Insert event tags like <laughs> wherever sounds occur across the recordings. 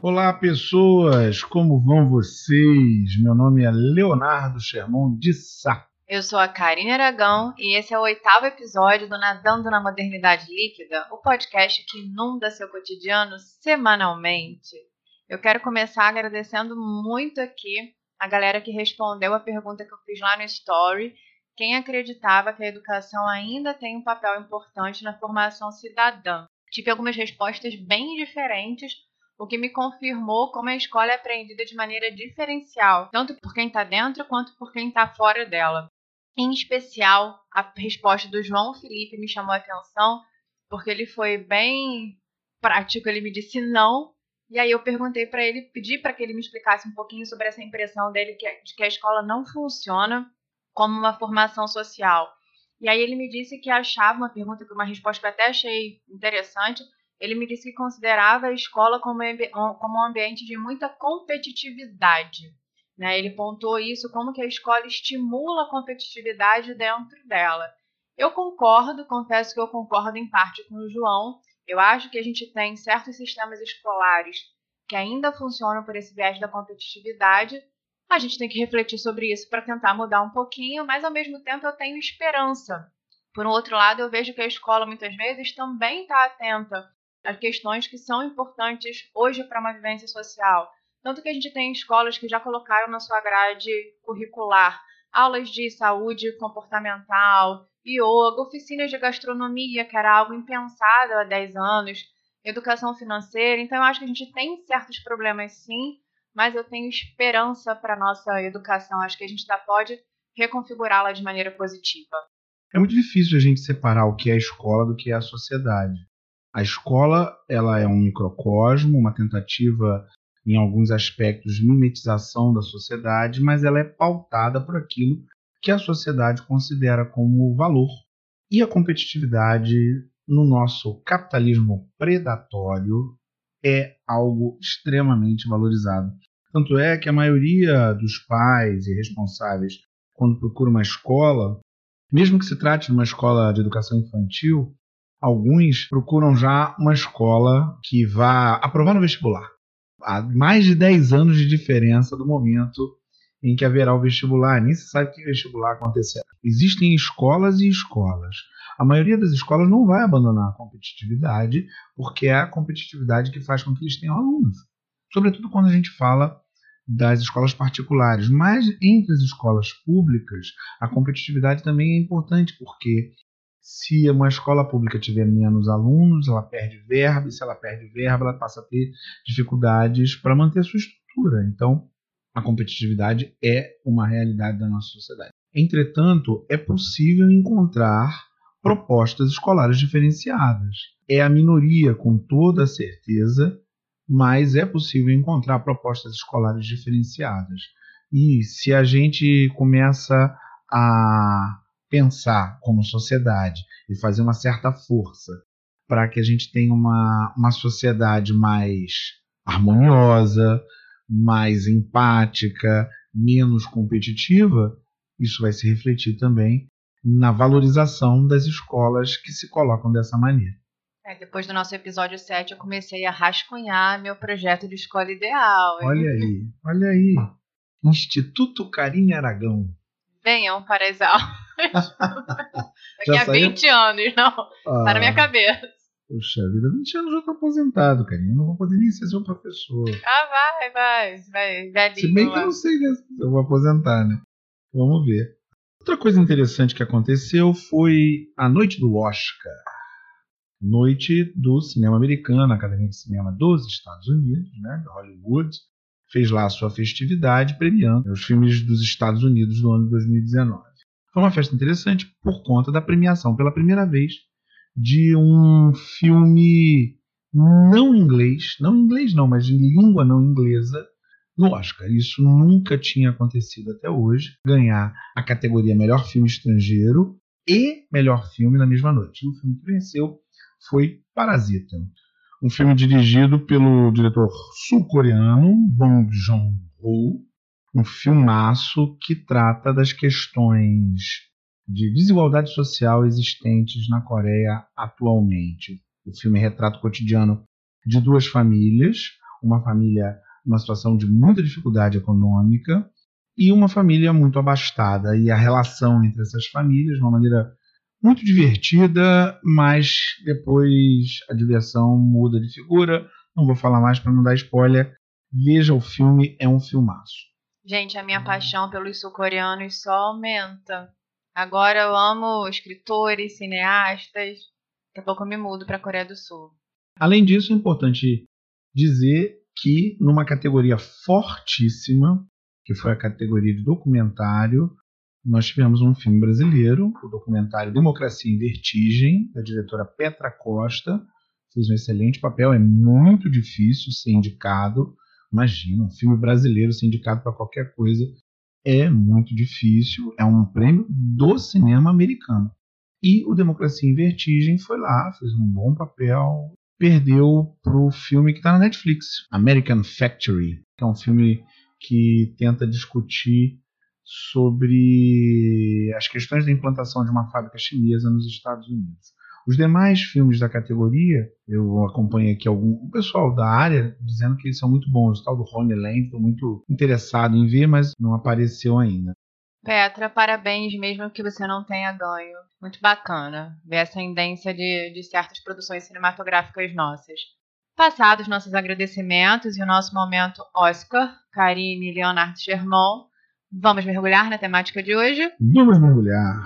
Olá, pessoas! Como vão vocês? Meu nome é Leonardo Sherman de Sá. Eu sou a Karine Aragão e esse é o oitavo episódio do Nadando na Modernidade Líquida, o podcast que inunda seu cotidiano semanalmente. Eu quero começar agradecendo muito aqui a galera que respondeu a pergunta que eu fiz lá no Story. Quem acreditava que a educação ainda tem um papel importante na formação cidadã? Tive algumas respostas bem diferentes, o que me confirmou como a escola é aprendida de maneira diferencial, tanto por quem está dentro quanto por quem está fora dela. Em especial, a resposta do João Felipe me chamou a atenção, porque ele foi bem prático. Ele me disse não, e aí eu perguntei para ele, pedi para que ele me explicasse um pouquinho sobre essa impressão dele de que a escola não funciona como uma formação social. E aí ele me disse que achava uma pergunta, uma resposta que eu até achei interessante. Ele me disse que considerava a escola como, como um ambiente de muita competitividade. Né? Ele pontuou isso como que a escola estimula a competitividade dentro dela. Eu concordo, confesso que eu concordo em parte com o João, eu acho que a gente tem certos sistemas escolares que ainda funcionam por esse viés da competitividade. A gente tem que refletir sobre isso para tentar mudar um pouquinho, mas ao mesmo tempo eu tenho esperança. Por um outro lado, eu vejo que a escola muitas vezes também está atenta às questões que são importantes hoje para uma vivência social. Tanto que a gente tem escolas que já colocaram na sua grade curricular aulas de saúde comportamental, yoga, oficinas de gastronomia, que era algo impensado há 10 anos, educação financeira. Então, eu acho que a gente tem certos problemas sim, mas eu tenho esperança para a nossa educação. Acho que a gente ainda pode reconfigurá-la de maneira positiva. É muito difícil a gente separar o que é a escola do que é a sociedade. A escola ela é um microcosmo, uma tentativa em alguns aspectos de mimetização da sociedade, mas ela é pautada por aquilo que a sociedade considera como valor. E a competitividade no nosso capitalismo predatório é algo extremamente valorizado. Tanto é que a maioria dos pais e responsáveis, quando procura uma escola, mesmo que se trate de uma escola de educação infantil, alguns procuram já uma escola que vá aprovar no vestibular. Há mais de 10 anos de diferença do momento em que haverá o vestibular. Nem se sabe que vestibular acontecerá. Existem escolas e escolas. A maioria das escolas não vai abandonar a competitividade, porque é a competitividade que faz com que eles tenham alunos. Sobretudo quando a gente fala das escolas particulares. Mas entre as escolas públicas, a competitividade também é importante, porque se uma escola pública tiver menos alunos, ela perde verba, e se ela perde verba, ela passa a ter dificuldades para manter a sua estrutura. Então, a competitividade é uma realidade da nossa sociedade. Entretanto, é possível encontrar propostas escolares diferenciadas. É a minoria, com toda certeza, mas é possível encontrar propostas escolares diferenciadas. E se a gente começa a pensar como sociedade e fazer uma certa força para que a gente tenha uma, uma sociedade mais harmoniosa, mais empática, menos competitiva, isso vai se refletir também na valorização das escolas que se colocam dessa maneira. É, depois do nosso episódio 7, eu comecei a rascunhar meu projeto de escola ideal. Hein? Olha aí, olha aí. Instituto Carinha Aragão. Venham para as aulas. <laughs> Daqui a 20 anos, não. Ah. Tá na minha cabeça. Puxa vida, 20 anos eu já estou aposentado, cara. Eu não vou poder nem ser seu professor. Ah, vai, vai. vai velhinho, Se bem que eu não sei né, se eu vou aposentar, né? Vamos ver. Outra coisa interessante que aconteceu foi a noite do Oscar. Noite do cinema americano, a Academia de Cinema dos Estados Unidos, né, Hollywood, fez lá a sua festividade premiando os filmes dos Estados Unidos do ano 2019. Foi uma festa interessante por conta da premiação pela primeira vez de um filme não inglês, não inglês não, mas de língua não inglesa no Oscar. Isso nunca tinha acontecido até hoje, ganhar a categoria melhor filme estrangeiro e melhor filme na mesma noite. O filme que venceu foi Parasita, um filme dirigido pelo diretor sul-coreano Bong Joon-ho, um filmaço que trata das questões de desigualdade social existentes na Coreia atualmente. O filme retrata o cotidiano de duas famílias, uma família numa situação de muita dificuldade econômica e uma família muito abastada. E a relação entre essas famílias, de uma maneira muito divertida, mas depois a diversão muda de figura. Não vou falar mais para não dar spoiler. Veja o filme, é um filmaço. Gente, a minha paixão pelos sul-coreanos só aumenta. Agora eu amo escritores, cineastas. Daqui a pouco eu me mudo para a Coreia do Sul. Além disso, é importante dizer que numa categoria fortíssima, que foi a categoria de documentário, nós tivemos um filme brasileiro, o documentário Democracia em Vertigem, da diretora Petra Costa. Fez um excelente papel, é muito difícil ser indicado. Imagina, um filme brasileiro ser indicado para qualquer coisa é muito difícil. É um prêmio do cinema americano. E o Democracia em Vertigem foi lá, fez um bom papel. Perdeu para o filme que está na Netflix, American Factory, que é um filme que tenta discutir sobre as questões da implantação de uma fábrica chinesa nos Estados Unidos. Os demais filmes da categoria, eu acompanho aqui algum pessoal da área dizendo que eles são muito bons. O tal do Rony Lane, estou muito interessado em ver, mas não apareceu ainda. Petra, parabéns mesmo que você não tenha ganho. Muito bacana ver essa tendência de, de certas produções cinematográficas nossas. Passados nossos agradecimentos e o nosso momento Oscar, Karine e Leonardo Germont, vamos mergulhar na temática de hoje? Vamos mergulhar.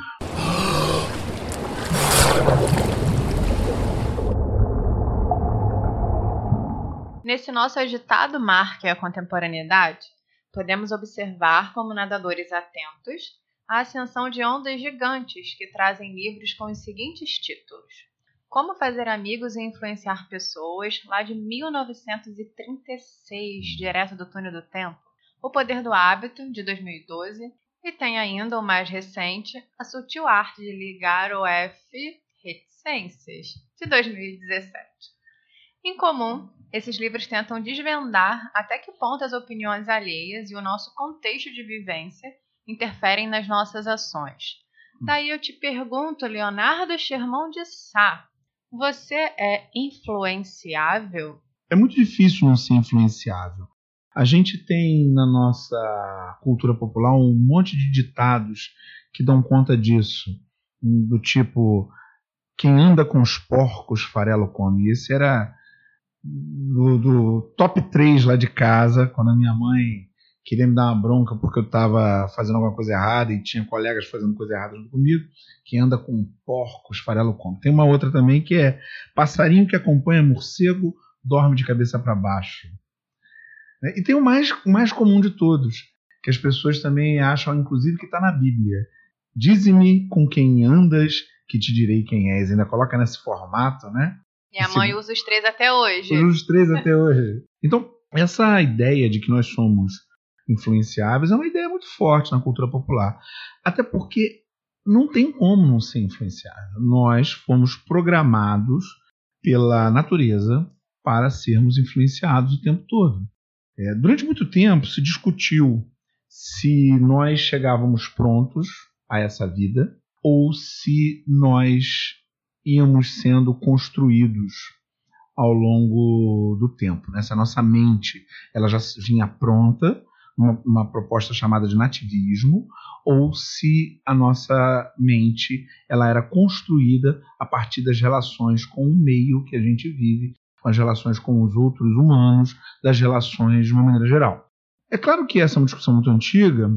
Nesse nosso agitado mar que é a contemporaneidade, podemos observar como nadadores atentos a ascensão de ondas gigantes que trazem livros com os seguintes títulos: Como Fazer Amigos e Influenciar Pessoas, lá de 1936, direto do Túnel do Tempo, O Poder do Hábito, de 2012, e tem ainda o mais recente, A Sutil Arte de Ligar o F Reticências, de 2017. Em comum, esses livros tentam desvendar até que ponto as opiniões alheias e o nosso contexto de vivência interferem nas nossas ações. Daí eu te pergunto, Leonardo Sherman de Sá, você é influenciável? É muito difícil não ser influenciável. A gente tem na nossa cultura popular um monte de ditados que dão conta disso, do tipo quem anda com os porcos farelo come. Esse era do, do, top 3 lá de casa, quando a minha mãe queria me dar uma bronca porque eu estava fazendo alguma coisa errada e tinha colegas fazendo coisa errada junto comigo, que anda com porcos, farelo como. Tem uma outra também que é passarinho que acompanha morcego dorme de cabeça para baixo. Né? E tem o mais, o mais comum de todos, que as pessoas também acham, inclusive, que está na Bíblia. Dize-me com quem andas, que te direi quem és. Ainda coloca nesse formato, né? Minha mãe usa os três até hoje. Usa os três até hoje. Então, essa ideia de que nós somos influenciáveis é uma ideia muito forte na cultura popular. Até porque não tem como não ser influenciável. Nós fomos programados pela natureza para sermos influenciados o tempo todo. É, durante muito tempo se discutiu se nós chegávamos prontos a essa vida ou se nós íamos sendo construídos ao longo do tempo. Né? Essa nossa mente ela já vinha pronta, uma, uma, proposta chamada de nativismo, ou se a nossa mente ela era construída a partir das relações com o meio que a gente vive, com as relações com os outros humanos, das relações de uma maneira geral. É claro que essa é uma discussão muito antiga,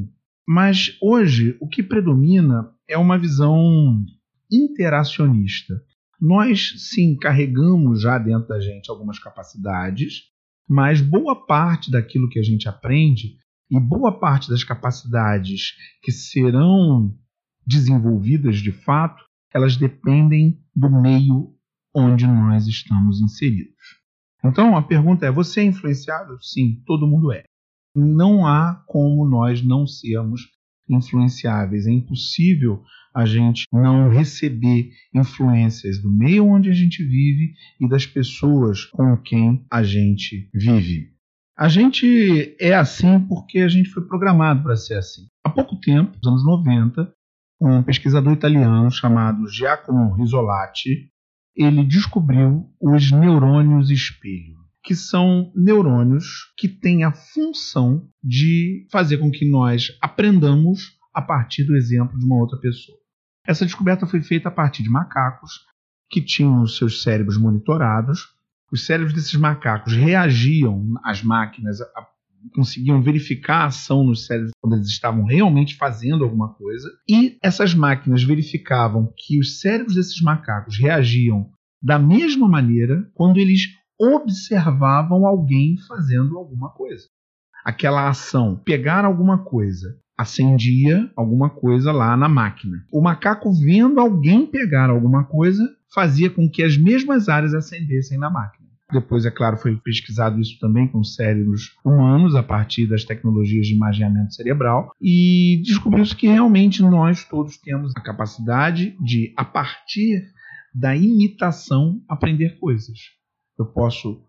mas hoje o que predomina é uma visão interacionista. Nós, sim, carregamos já dentro da gente algumas capacidades, mas boa parte daquilo que a gente aprende e boa parte das capacidades que serão desenvolvidas de fato, elas dependem do meio onde nós estamos inseridos. Então a pergunta é: você é influenciável? Sim, todo mundo é. Não há como nós não sermos influenciáveis. É impossível a gente não receber influências do meio onde a gente vive e das pessoas com quem a gente vive. A gente é assim porque a gente foi programado para ser assim. Há pouco tempo, nos anos 90, um pesquisador italiano chamado Giacomo Risolati, ele descobriu os neurônios espelho, que são neurônios que têm a função de fazer com que nós aprendamos a partir do exemplo de uma outra pessoa. Essa descoberta foi feita a partir de macacos que tinham os seus cérebros monitorados. Os cérebros desses macacos reagiam às máquinas, a, conseguiam verificar a ação nos cérebros quando eles estavam realmente fazendo alguma coisa. E essas máquinas verificavam que os cérebros desses macacos reagiam da mesma maneira quando eles observavam alguém fazendo alguma coisa. Aquela ação, pegar alguma coisa, acendia alguma coisa lá na máquina. O macaco vendo alguém pegar alguma coisa fazia com que as mesmas áreas acendessem na máquina. Depois, é claro, foi pesquisado isso também com cérebros humanos a partir das tecnologias de imaginamento cerebral e descobriu-se que realmente nós todos temos a capacidade de, a partir da imitação, aprender coisas. Eu posso,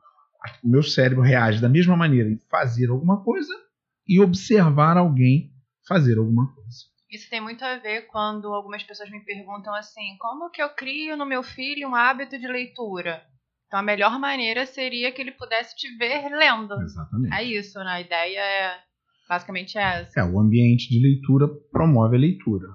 o meu cérebro reage da mesma maneira em fazer alguma coisa e observar alguém fazer alguma coisa. Isso tem muito a ver quando algumas pessoas me perguntam assim: como que eu crio no meu filho um hábito de leitura? Então a melhor maneira seria que ele pudesse te ver lendo. Exatamente. É isso, né? A ideia é basicamente essa. É, o ambiente de leitura promove a leitura.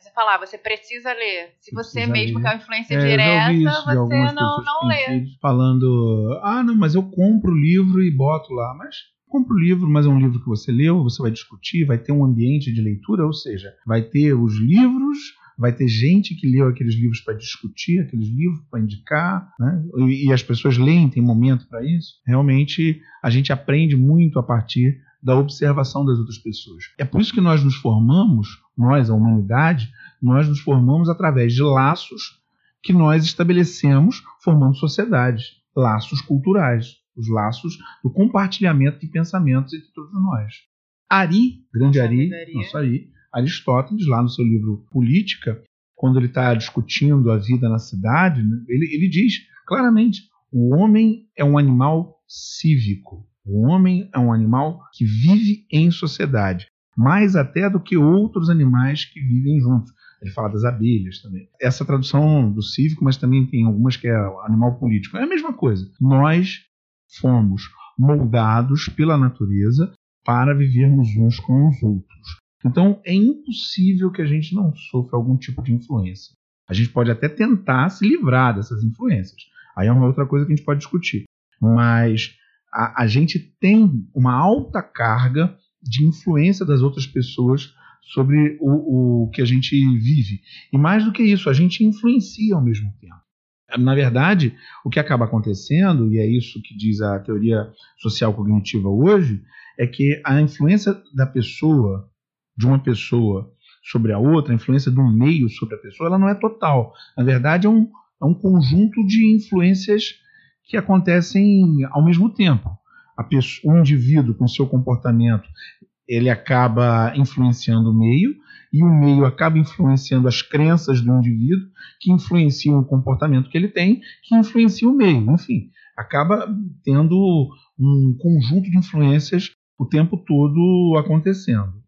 Você falar, você precisa ler. Se você Precisa mesmo ler. que é uma influência É, direta, isso você não, não lê. Falando, ah, não, mas eu compro o livro e boto lá. Mas compra o livro, mas é um livro que você leu, você vai discutir, vai ter um ambiente de leitura, ou seja, vai ter os livros, vai ter gente que leu aqueles livros para discutir, aqueles livros para indicar, né? e, as pessoas leem, tem momento para isso. Realmente, a gente aprende muito a partir da observação das outras pessoas. É por isso que nós nos formamos, nós, a humanidade, nós nos formamos através de laços que nós estabelecemos formando sociedades, laços culturais, os laços do compartilhamento de pensamentos entre todos nós. Ari, grande Ari, nosso Ari, Aristóteles, lá no seu livro Política, quando ele está discutindo a vida na cidade, né, ele, ele diz claramente: o homem é um animal cívico. O homem é um animal que vive em sociedade, mais até do que outros animais que vivem juntos. Ele fala das abelhas também. Essa tradução do cívico, mas também tem algumas que é animal político. É a mesma coisa. Nós fomos moldados pela natureza para vivermos uns com os outros. Então é impossível que a gente não sofra algum tipo de influência. A gente pode até tentar se livrar dessas influências. Aí é uma outra coisa que a gente pode discutir. Mas a, a gente tem uma alta carga de influência das outras pessoas sobre o, o que a gente vive. E mais do que isso, a gente influencia ao mesmo tempo. Na verdade, o que acaba acontecendo, e é isso que diz a teoria social cognitiva hoje, é que a influência da pessoa, de uma pessoa sobre a outra, a influência do meio sobre a pessoa, ela não é total. Na verdade, é um, é um conjunto de influências que acontecem ao mesmo tempo. Pessoa, o indivíduo, com seu comportamento, ele acaba influenciando o meio, e o meio acaba influenciando as crenças do indivíduo, que influenciam o comportamento que ele tem, que influencia o meio. Enfim, acaba tendo um conjunto de influências o tempo todo acontecendo.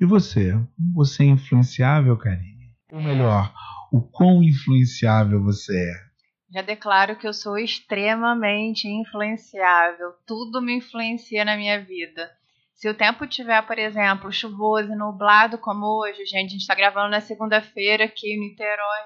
E você? Você é influenciável, Karine? Ou melhor, o quão influenciável você é? Já declaro que eu sou extremamente influenciável. Tudo me influencia na minha vida. Se o tempo tiver, por exemplo, chuvoso e nublado como hoje, gente, a gente está gravando na segunda-feira aqui em Niterói,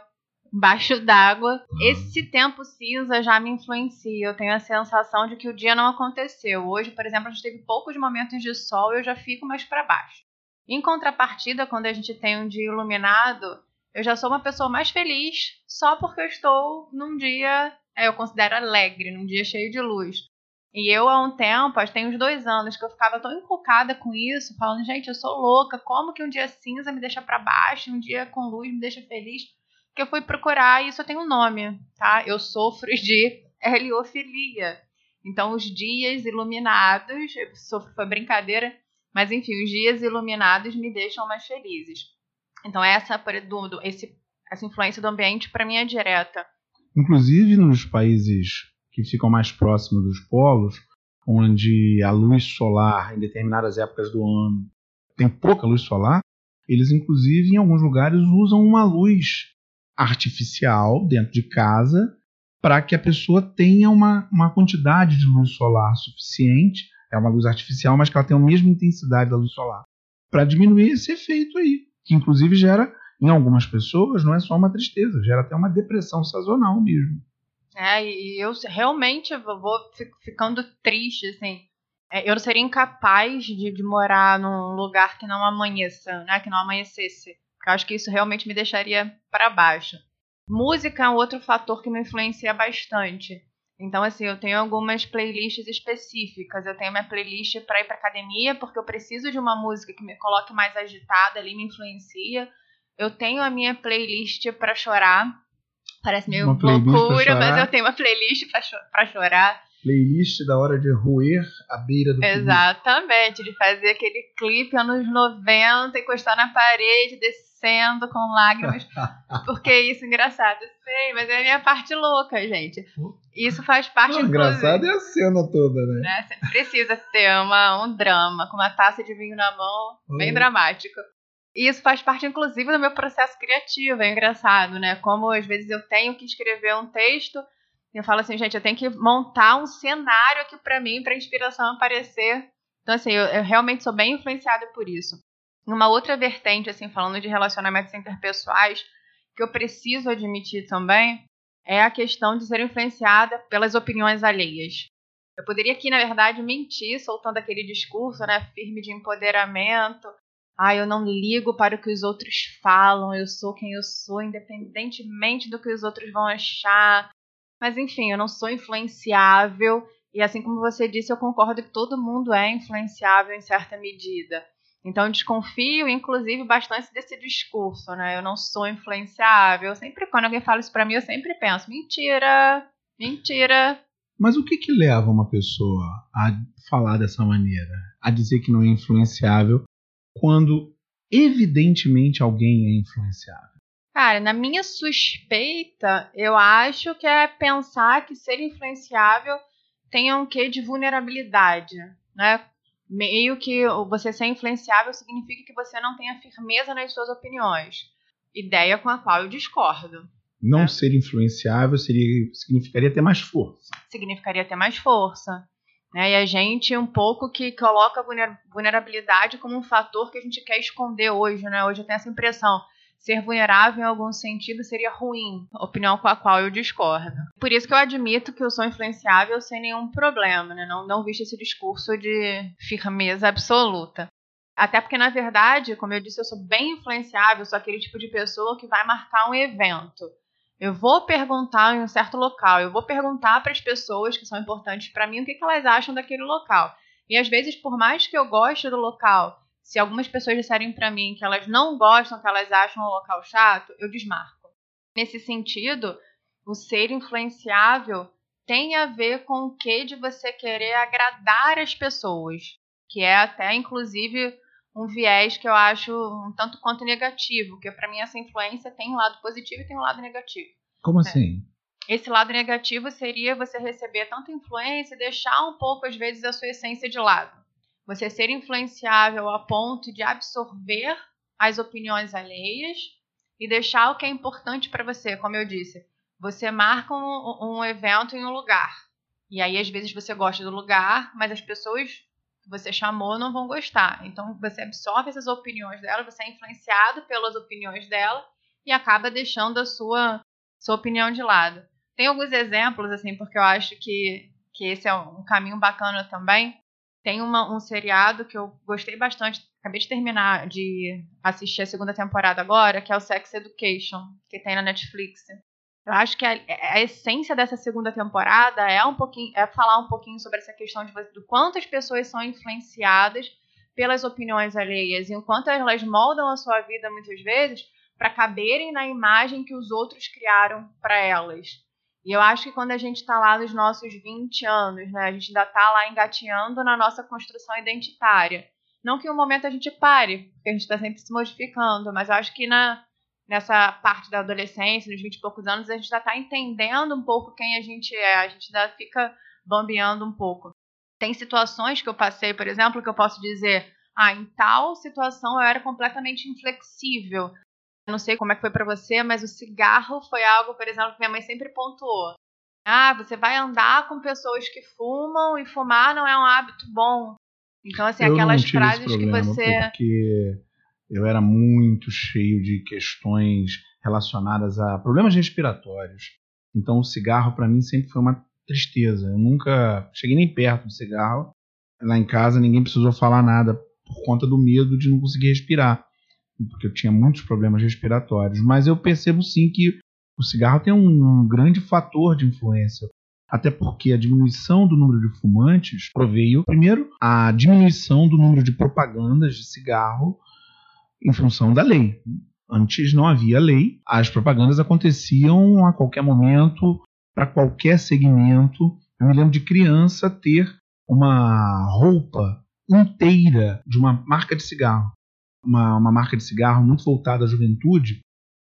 embaixo d'água, esse tempo cinza já me influencia. Eu tenho a sensação de que o dia não aconteceu. Hoje, por exemplo, a gente teve poucos momentos de sol e eu já fico mais para baixo. Em contrapartida, quando a gente tem um dia iluminado, eu já sou uma pessoa mais feliz só porque eu estou num dia, é, eu considero alegre, num dia cheio de luz. E eu, há um tempo, acho que tem uns dois anos, que eu ficava tão encucada com isso, falando, gente, eu sou louca, como que um dia cinza me deixa para baixo, um dia com luz me deixa feliz? Que eu fui procurar e isso tem um nome, tá? Eu sofro de <laughs> heliofilia. Então, os dias iluminados, sofro, foi brincadeira, mas enfim, os dias iluminados me deixam mais felizes. Então, essa, esse, essa influência do ambiente, para mim, é direta. Inclusive nos países que ficam mais próximos dos polos, onde a luz solar, em determinadas épocas do ano, tem pouca luz solar, eles, inclusive, em alguns lugares, usam uma luz artificial dentro de casa para que a pessoa tenha uma, uma quantidade de luz solar suficiente. É uma luz artificial, mas que ela tem a mesma intensidade da luz solar. Para diminuir esse efeito aí, que inclusive gera, em algumas pessoas, não é só uma tristeza, gera até uma depressão sazonal mesmo. É, e eu realmente vou ficando triste, assim. É, eu seria incapaz de, de, morar num lugar que não amanheça, né? Que não amanhecesse. Porque eu acho que isso realmente me deixaria para baixo. Música é um outro fator que me influencia bastante. Então, assim, eu tenho algumas playlists específicas. Eu tenho minha playlist para ir para academia, porque eu preciso de uma música que me coloque mais agitada ali, me influencia. Eu tenho a minha playlist para chorar, Parece meio loucura, mas eu tenho uma playlist pra, cho pra chorar. Playlist da hora de roer a beira do Exatamente, de fazer aquele clipe anos 90, encostar na parede, descendo com lágrimas. <laughs> porque é isso engraçado, eu sei, mas é a minha parte louca, gente. Isso faz parte, Não, Engraçado é a cena toda, né? né? Precisa ter uma, um drama, com uma taça de vinho na mão, bem dramático. E isso faz parte, inclusive, do meu processo criativo. É engraçado, né? Como às vezes eu tenho que escrever um texto e eu falo assim, gente, eu tenho que montar um cenário aqui para mim, para inspiração aparecer. Então, assim, eu, eu, realmente sou bem influenciada por isso. Uma outra vertente, assim, falando de relacionamentos interpessoais, que eu preciso admitir também, é a questão de ser influenciada pelas opiniões alheias. Eu poderia aqui, na verdade, mentir, soltando aquele discurso, né, firme de empoderamento, ah, eu não ligo para o que os outros falam, eu sou quem eu sou, independentemente do que os outros vão achar. Mas enfim, eu não sou influenciável. E assim como você disse, eu concordo que todo mundo é influenciável em certa medida. Então desconfio, inclusive, bastante desse discurso, né? Eu não sou influenciável. Sempre quando alguém fala isso para mim, eu sempre penso: mentira, mentira. Mas o que que leva uma pessoa a falar dessa maneira, a dizer que não é influenciável quando evidentemente alguém é influenciável? Cara, na minha suspeita, eu acho que é pensar que ser influenciável tem um quê de vulnerabilidade, né? Meio que você ser influenciável significa que você não tenha firmeza nas suas opiniões. Ideia com a qual eu discordo. Não né? ser influenciável seria, significaria ter mais força. Significaria ter mais força. Né? E a gente um pouco que coloca a vulnerabilidade como um fator que a gente quer esconder hoje. Né? Hoje eu tenho essa impressão. Ser vulnerável em algum sentido seria ruim, opinião com a qual eu discordo. Por isso que eu admito que eu sou influenciável sem nenhum problema, né? não, não visto esse discurso de firmeza absoluta. Até porque, na verdade, como eu disse, eu sou bem influenciável, sou aquele tipo de pessoa que vai marcar um evento. Eu vou perguntar em um certo local, eu vou perguntar para as pessoas que são importantes para mim o que, que elas acham daquele local. E às vezes, por mais que eu goste do local, se algumas pessoas disserem para mim que elas não gostam, que elas acham o local chato, eu desmarco. Nesse sentido, o ser influenciável tem a ver com o que de você querer agradar as pessoas, que é até inclusive um viés que eu acho um tanto quanto negativo, porque para mim essa influência tem um lado positivo e tem um lado negativo. Como né? assim? Esse lado negativo seria você receber tanta influência e deixar um pouco, às vezes, a sua essência de lado. Você ser influenciável a ponto de absorver as opiniões alheias e deixar o que é importante para você, como eu disse. Você marca um, um evento em um lugar. E aí, às vezes, você gosta do lugar, mas as pessoas que você chamou não vão gostar. Então você absorve essas opiniões dela, você é influenciado pelas opiniões dela e acaba deixando a sua, sua opinião de lado. Tem alguns exemplos, assim, porque eu acho que, que esse é um caminho bacana também. Tem uma, um seriado que eu gostei bastante, acabei de terminar de assistir a segunda temporada agora, que é o Sex Education, que tem na Netflix. Eu acho que a, a, essência dessa segunda temporada é um pouquinho, é falar um pouquinho sobre essa questão de do quanto as pessoas são influenciadas pelas opiniões alheias e o quanto elas moldam a sua vida muitas vezes para caberem na imagem que os outros criaram para elas. E eu acho que quando a gente está lá nos nossos 20 anos, né, a gente ainda está lá engateando na nossa construção identitária. Não que em um momento a gente pare, porque a gente está sempre se modificando, mas eu acho que na, nessa parte da adolescência, nos 20 e poucos anos, a gente já está entendendo um pouco quem a gente é, a gente ainda fica bambeando um pouco. Tem situações que eu passei, por exemplo, que eu posso dizer, ah, em tal situação eu era completamente inflexível. Eu não sei como é que foi para você, mas o cigarro foi algo, por exemplo, que minha mãe sempre pontuou. Ah, você vai andar com pessoas que fumam e fumar não é um hábito bom. Então, assim, Eu aquelas frases que você. Porque eu era muito cheio de questões relacionadas a problemas respiratórios. Então o cigarro para mim sempre foi uma tristeza. Eu nunca cheguei nem perto do cigarro. Lá em casa ninguém precisou falar nada por conta do medo de não conseguir respirar, porque eu tinha muitos problemas respiratórios. Mas eu percebo sim que o cigarro tem um grande fator de influência até porque a diminuição do número de fumantes proveio, primeiro, a diminuição do número de propagandas de cigarro em função da lei. Antes não havia lei, as propagandas aconteciam a qualquer momento, para qualquer segmento. Eu me lembro de criança ter uma roupa inteira de uma marca de cigarro. Uma, uma marca de cigarro muito voltada à juventude.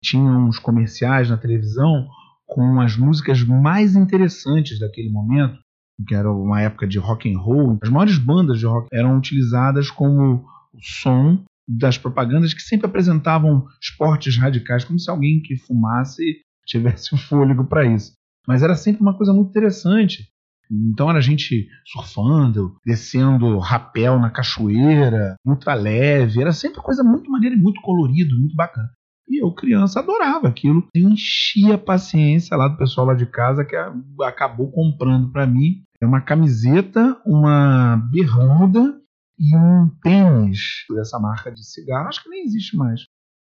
Tinha uns comerciais na televisão com as músicas mais interessantes daquele momento, que era uma época de rock and roll. As maiores bandas de rock eram utilizadas como som das propagandas que sempre apresentavam esportes radicais, como se alguém que fumasse tivesse o fôlego para isso. Mas era sempre uma coisa muito interessante. Então era gente surfando, descendo rapel na cachoeira, ultra leve, era sempre coisa muito maneira e muito colorido, muito bacana. E eu, criança, adorava aquilo. Eu enchia a paciência lá do pessoal lá de casa que acabou comprando para mim uma camiseta, uma bermuda e um tênis dessa marca de cigarro. Acho que nem existe mais.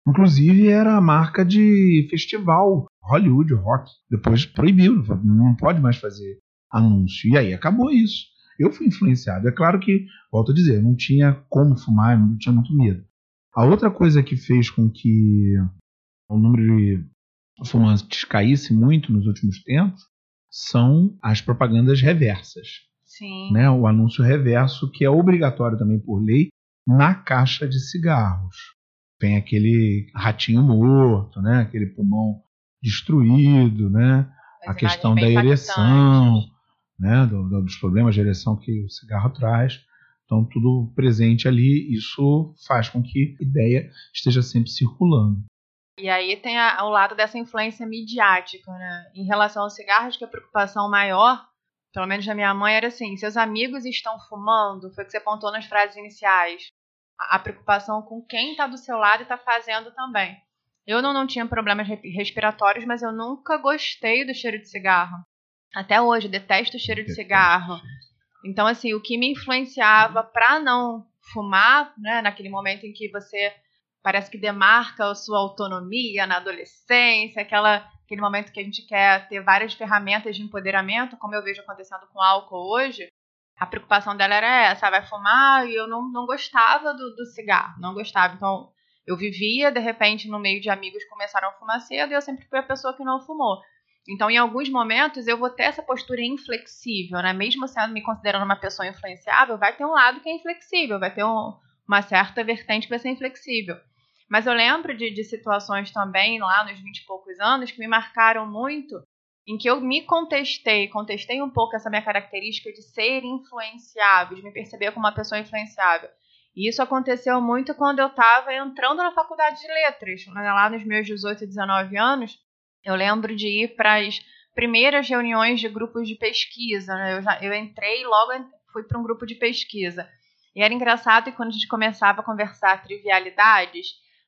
Inclusive era a marca de festival Hollywood Rock. Depois proibiu, não pode mais fazer anúncio. E aí acabou isso. Eu fui influenciado. É claro que, volto a dizer, eu não tinha como fumar, não tinha muito medo. A outra coisa que fez com que o número de fumantes caísse muito nos últimos tempos são as propagandas reversas. Sim. Né? O anúncio reverso, que é obrigatório também por lei, na caixa de cigarros. Tem aquele ratinho morto, né? aquele pulmão destruído, né? a questão da ereção, né? Do, do, dos problemas de ereção que o cigarro traz. Então, tudo presente ali, isso faz com que a ideia esteja sempre circulando. E aí tem a, o lado dessa influência midiática, né? Em relação aos cigarros, que a preocupação maior, pelo menos da minha mãe, era assim: seus amigos estão fumando, foi o que você apontou nas frases iniciais. A, a preocupação com quem está do seu lado e está fazendo também. Eu não, não tinha problemas respiratórios, mas eu nunca gostei do cheiro de cigarro. Até hoje, detesto o cheiro de cigarro. Então, assim, o que me influenciava para não fumar, né, naquele momento em que você parece que demarca a sua autonomia na adolescência, aquela, aquele momento que a gente quer ter várias ferramentas de empoderamento, como eu vejo acontecendo com álcool hoje, a preocupação dela era essa, vai fumar, e eu não, não gostava do, do cigarro, não gostava. Então, eu vivia, de repente, no meio de amigos começaram a fumar cedo, e eu sempre fui a pessoa que não fumou. Então, em alguns momentos, eu vou ter essa postura inflexível, né? Mesmo sendo me considerando uma pessoa influenciável, vai ter um lado que é inflexível, vai ter um, uma certa vertente que vai ser inflexível. Mas eu lembro de, de situações também, lá nos 20 e poucos anos, que me marcaram muito, em que eu me contestei, contestei um pouco essa minha característica de ser influenciável, de me perceber como uma pessoa influenciável. E isso aconteceu muito quando eu estava entrando na faculdade de letras, né? lá nos meus 18 e 19 anos eu lembro de ir para as primeiras reuniões de grupos de pesquisa. Né? Eu, já, eu entrei logo fui para um grupo de pesquisa. E era engraçado que quando a gente começava a conversar trivialidades,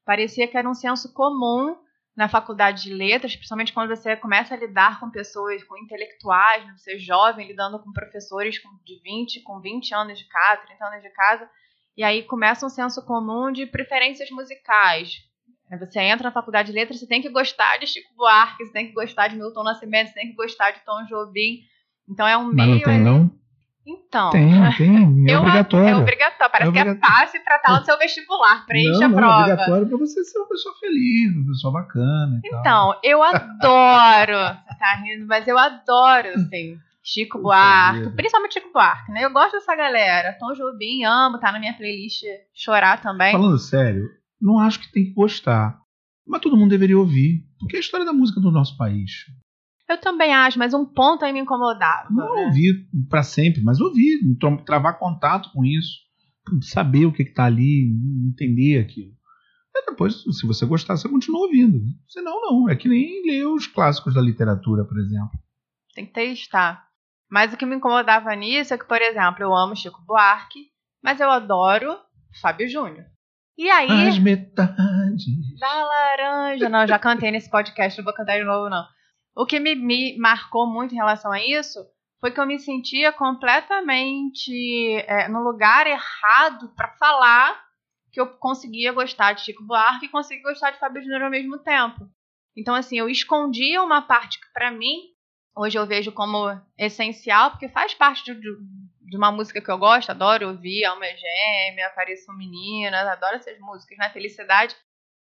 parecia que era um senso comum na faculdade de letras, principalmente quando você começa a lidar com pessoas, com intelectuais, né? você é jovem, lidando com professores de 20, com 20 anos de casa, 30 anos de casa, e aí começa um senso comum de preferências musicais, você entra na faculdade de letras, você tem que gostar de Chico Buarque, você tem que gostar de Milton Nascimento, você tem que gostar de Tom Jobim. Então é um Mas meio. não tem, não? Então. Tem, <laughs> tem. É eu, obrigatório. É obrigatório. Parece é que é fácil tratar no seu vestibular. Preenche não, a não, prova. É obrigatório para você ser uma pessoa feliz, uma pessoa bacana. então, tal. eu adoro. você tá rindo, mas eu adoro, assim. Chico Buarque, principalmente Chico Buarque, né? Eu gosto dessa galera. Tom Jobim, amo, tá na minha playlist chorar também. Falando sério, não acho que tem que gostar. Mas todo mundo deveria ouvir, porque é a história da música do nosso país. Eu também acho, mas um ponto aí me incomodava. Não né? ouvir para sempre, mas ouvir, tra- travar contato com isso, saber o que está ali, entender aquilo. E depois, se você gostar, você continua ouvindo. Senão, não. É que nem ler os clássicos da literatura, por exemplo. Tem que testar. Mas o que me incomodava nisso é que, por exemplo, eu amo Chico Buarque, mas eu adoro Fábio Júnior. E aí, As metades. da laranja. Não, já cantei nesse podcast, não vou cantar de novo, não. O que me, me marcou muito em relação a isso foi que eu me sentia completamente é, no lugar errado para falar que eu conseguia gostar de Chico Buarque e conseguia gostar de Fábio Júnior ao mesmo tempo. Então, assim, eu escondia uma parte que, para mim, hoje eu vejo como essencial, porque faz parte de, de, uma música que eu gosto, adoro ouvir, Alma Gêmea, Apareçam Meninas, adoro essas músicas, né? Felicidade.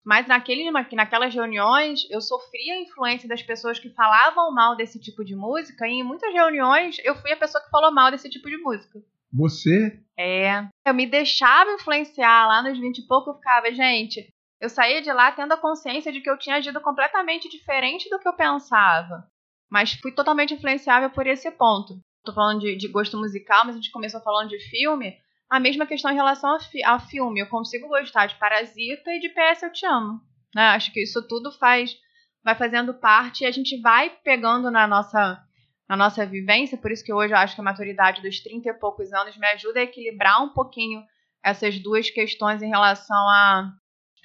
Mas naquele, naquelas reuniões, eu sofria a influência das pessoas que falavam mal desse tipo de música, e em muitas reuniões eu fui a pessoa que falou mal desse tipo de música. Você É. Eu me deixava influenciar lá nos 20 e pouco, eu ficava, gente. Eu saía de lá tendo a consciência de que eu tinha agido completamente diferente do que eu pensava. Mas fui totalmente influenciável por esse ponto. Tô falando de, de gosto musical, mas a gente começou falando de filme. A mesma questão em relação a, fi a filme. Eu consigo gostar de Parasita e de PS Eu Te Amo. Né? Acho que isso tudo faz, vai fazendo parte e a gente vai pegando na nossa na nossa vivência, por isso que hoje eu acho que a maturidade dos 30 e poucos anos me ajuda a equilibrar um pouquinho essas duas questões em relação a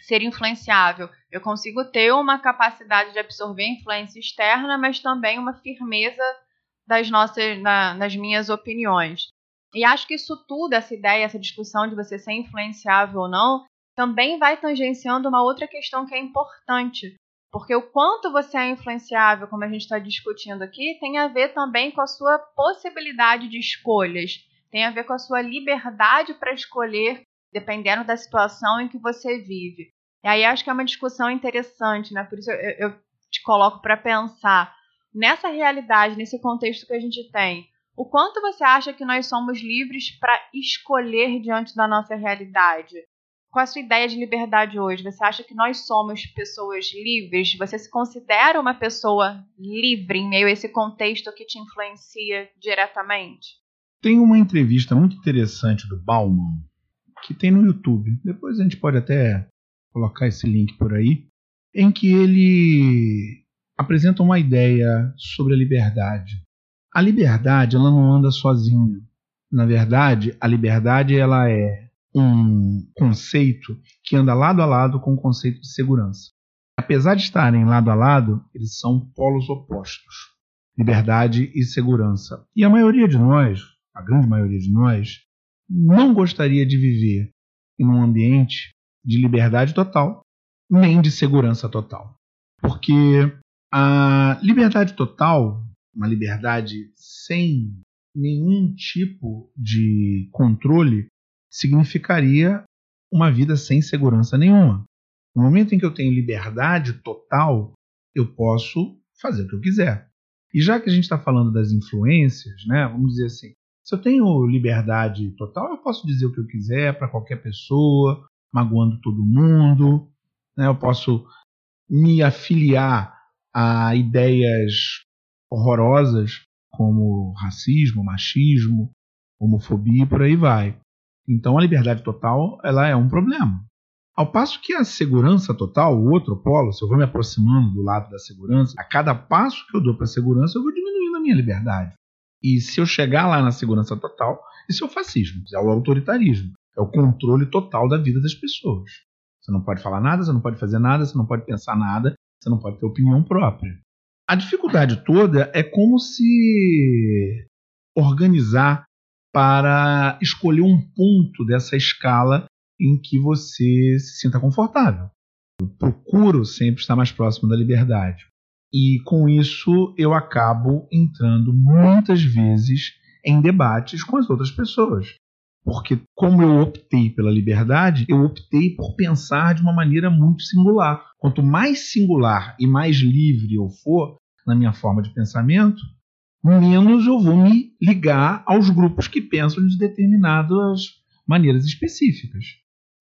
ser influenciável. Eu consigo ter uma capacidade de absorver influência externa, mas também uma firmeza das nossas, na, nas minhas opiniões. E acho que isso tudo, essa ideia, essa discussão de você ser influenciável ou não, também vai tangenciando uma outra questão que é importante, porque o quanto você é influenciável, como a gente está discutindo aqui, tem a ver também com a sua possibilidade de escolhas. Tem a ver com a sua liberdade para escolher, dependendo da situação em que você vive. E aí acho que é uma discussão interessante, né? Por isso eu, eu te coloco para pensar nessa realidade, nesse contexto que a gente tem. O quanto você acha que nós somos livres para escolher diante da nossa realidade? Qual a sua ideia de liberdade hoje? Você acha que nós somos pessoas livres? Você se considera uma pessoa livre em meio a esse contexto que te influencia diretamente? Tem uma entrevista muito interessante do Bauman, que tem no YouTube. Depois a gente pode até colocar esse link por aí, em que ele apresenta uma ideia sobre a liberdade. A liberdade, ela não anda sozinha. Na verdade, a liberdade ela é um conceito que anda lado a lado com o conceito de segurança. Apesar de estarem lado a lado, eles são polos opostos: liberdade e segurança. E a maioria de nós, a grande maioria de nós, não gostaria de viver em um ambiente de liberdade total, nem de segurança total. Porque a liberdade total, uma liberdade sem nenhum tipo de controle, significaria uma vida sem segurança nenhuma. No momento em que eu tenho liberdade total, eu posso fazer o que eu quiser. E já que a gente está falando das influências, né, vamos dizer assim, se eu tenho liberdade total, eu posso dizer o que eu quiser para qualquer pessoa, magoando todo mundo, né, eu posso me afiliar a ideias horrorosas como racismo, machismo, homofobia e por aí vai. Então a liberdade total ela é um problema. Ao passo que a segurança total, o outro polo, se eu vou me aproximando do lado da segurança, a cada passo que eu dou para a segurança, eu vou diminuindo a minha liberdade. E se eu chegar lá na segurança total, isso é o fascismo, é o autoritarismo, é o controle total da vida das pessoas. Você não pode falar nada, você não pode fazer nada, você não pode pensar nada, você não pode ter opinião própria. A dificuldade toda é como se organizar para escolher um ponto dessa escala em que você se sinta confortável. Eu procuro sempre estar mais próximo da liberdade. E com isso eu acabo entrando muitas vezes em debates com as outras pessoas. Porque, como eu optei pela liberdade, eu optei por pensar de uma maneira muito singular. Quanto mais singular e mais livre eu for na minha forma de pensamento, menos eu vou me ligar aos grupos que pensam de determinadas maneiras específicas.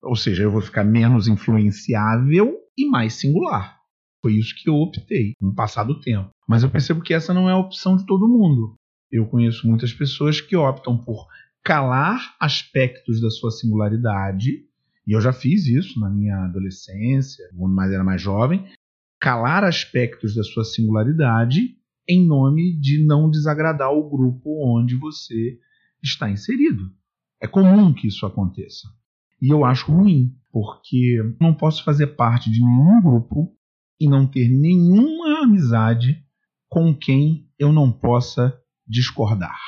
Ou seja, eu vou ficar menos influenciável e mais singular. Foi isso que eu optei no passado tempo. Mas eu percebo que essa não é a opção de todo mundo. Eu conheço muitas pessoas que optam por calar aspectos da sua singularidade, e eu já fiz isso na minha adolescência, quando mais era mais jovem, calar aspectos da sua singularidade em nome de não desagradar o grupo onde você está inserido. É comum que isso aconteça. E eu acho ruim, porque não posso fazer parte de nenhum grupo e não ter nenhuma amizade com quem eu não possa discordar.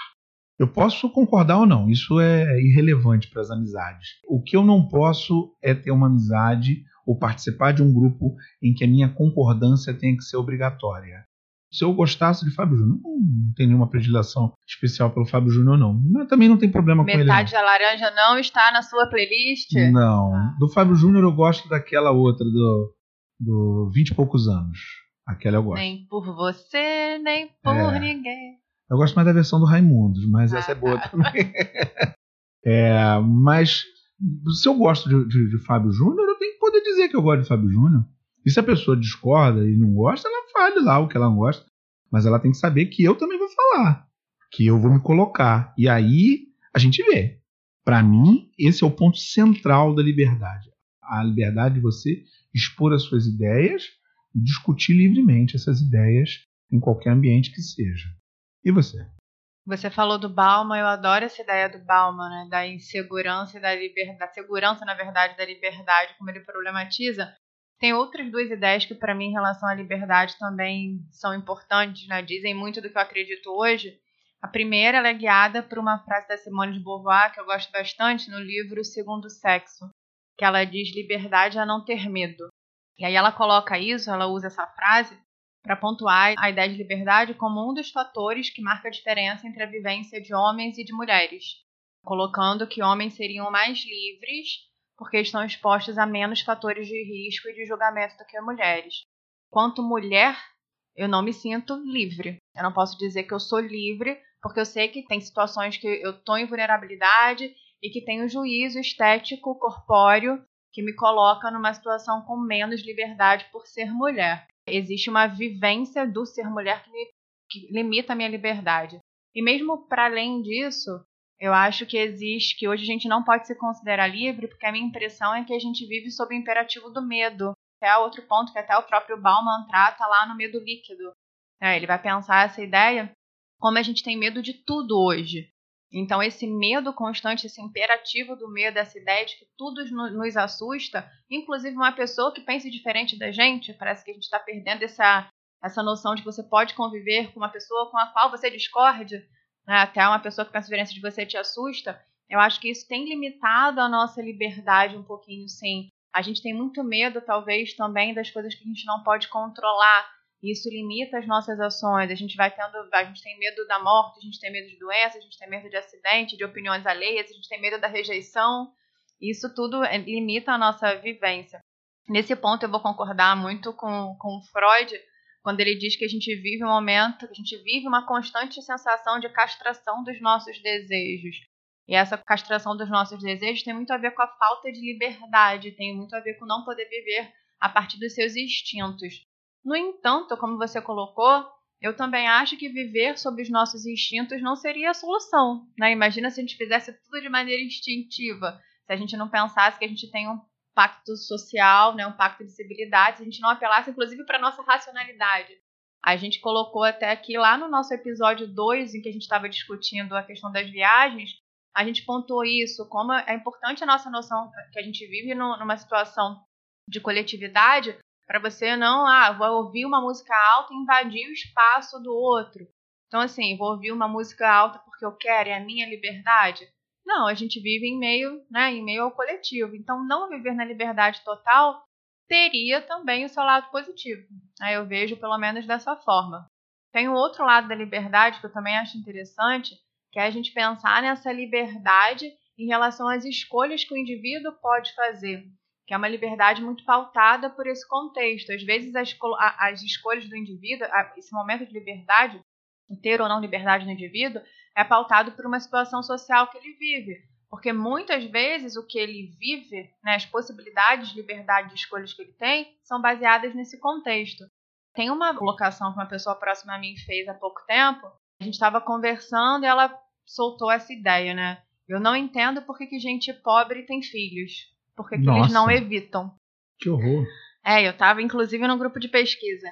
Eu posso concordar ou não, isso é irrelevante para as amizades. O que eu não posso é ter uma amizade ou participar de um grupo em que a minha concordância tenha que ser obrigatória. Se eu gostasse de Fábio Júnior, não tem nenhuma predileção especial pelo Fábio Júnior, não. Mas também não tem problema Metade com ele. Metade da laranja não está na sua playlist? Não. Ah. Do Fábio Júnior eu gosto daquela outra do, do 20 e poucos anos. Aquela eu gosto. Nem por você, nem por é. ninguém. Eu gosto mais da versão do Raimundos, mas ah, essa é boa tá. também. <laughs> é, mas se eu gosto de, de, de Fábio Júnior, eu tenho que poder dizer que eu gosto de Fábio Júnior. E se a pessoa discorda e não gosta, ela fale lá o que ela não gosta. Mas ela tem que saber que eu também vou falar. Que eu vou me colocar. E aí a gente vê. Para mim, esse é o ponto central da liberdade. A liberdade de você expor as suas ideias e discutir livremente essas ideias em qualquer ambiente que seja. E você? Você falou do Bauman, eu adoro essa ideia do Bauman, né? da insegurança e da liberdade, da segurança, na verdade, da liberdade, como ele problematiza. Tem outras duas ideias que, para mim, em relação à liberdade, também são importantes, né? dizem muito do que eu acredito hoje. A primeira é guiada por uma frase da Simone de Beauvoir, que eu gosto bastante, no livro Segundo Sexo, que ela diz: liberdade é não ter medo. E aí ela coloca isso, ela usa essa frase para pontuar a ideia de liberdade como um dos fatores que marca a diferença entre a vivência de homens e de mulheres, colocando que homens seriam mais livres porque estão expostos a menos fatores de risco e de julgamento do que mulheres. Quanto mulher, eu não me sinto livre. Eu não posso dizer que eu sou livre, porque eu sei que tem situações que eu estou em vulnerabilidade e que tem um juízo estético corpóreo que me coloca numa situação com menos liberdade por ser mulher existe uma vivência do ser mulher que, que limita a minha liberdade. E mesmo para além disso, eu acho que existe que hoje a gente não pode se considerar livre, porque a minha impressão é que a gente vive sob o imperativo do medo. É outro ponto que até o próprio Bauman trata lá no medo líquido. É, ele vai pensar essa ideia como a gente tem medo de tudo hoje. Então, esse medo constante, esse imperativo do medo, essa ideia de que tudo nos assusta, inclusive uma pessoa que pense diferente da gente, parece que a gente está perdendo essa, essa noção de que você pode conviver com uma pessoa com a qual você discorde, né? até uma pessoa que pensa diferente de você te assusta. Eu acho que isso tem limitado a nossa liberdade um pouquinho, sim. A gente tem muito medo, talvez, também das coisas que a gente não pode controlar. Isso limita as nossas ações. A gente vai tendo, a gente tem medo da morte, a gente tem medo de doença, a gente tem medo de acidente, de opiniões alheias, a gente tem medo da rejeição. Isso tudo é, limita a nossa vivência. Nesse ponto eu vou concordar muito com, com Freud, quando ele diz que a gente vive um momento, a gente vive uma constante sensação de castração dos nossos desejos. E essa castração dos nossos desejos tem muito a ver com a falta de liberdade, tem muito a ver com não poder viver a partir dos seus instintos. No entanto, como você colocou, eu também acho que viver sob os nossos instintos não seria a solução. Né? Imagina se a gente fizesse tudo de maneira instintiva, se a gente não pensasse que a gente tem um pacto social, né, um pacto de civilidade, se a gente não apelasse inclusive para a nossa racionalidade. A gente colocou até aqui lá no nosso episódio 2, em que a gente estava discutindo a questão das viagens, a gente pontuou isso, como é importante a nossa noção que a gente vive numa situação de coletividade, para você não, ah, vou ouvir uma música alta e invadir o espaço do outro. Então, assim, vou ouvir uma música alta porque eu quero, é a minha liberdade. Não, a gente vive em meio, né, em meio ao coletivo. Então, não viver na liberdade total teria também o seu lado positivo. Né? Eu vejo pelo menos dessa forma. Tem um outro lado da liberdade que eu também acho interessante, que é a gente pensar nessa liberdade em relação às escolhas que o indivíduo pode fazer que é uma liberdade muito pautada por esse contexto. Às vezes, as, as escolhas do indivíduo, esse momento de liberdade, ter ou não liberdade no indivíduo, é pautado por uma situação social que ele vive. Porque muitas vezes o que ele vive, né, as possibilidades de liberdade de escolhas que ele tem, são baseadas nesse contexto. Tem uma colocação que uma pessoa próxima a mim fez há pouco tempo. A gente estava conversando e ela soltou essa ideia, né? Eu não entendo por que, que gente pobre tem filhos. Por que, que eles não evitam. Que horror. É, eu estava inclusive no grupo de pesquisa.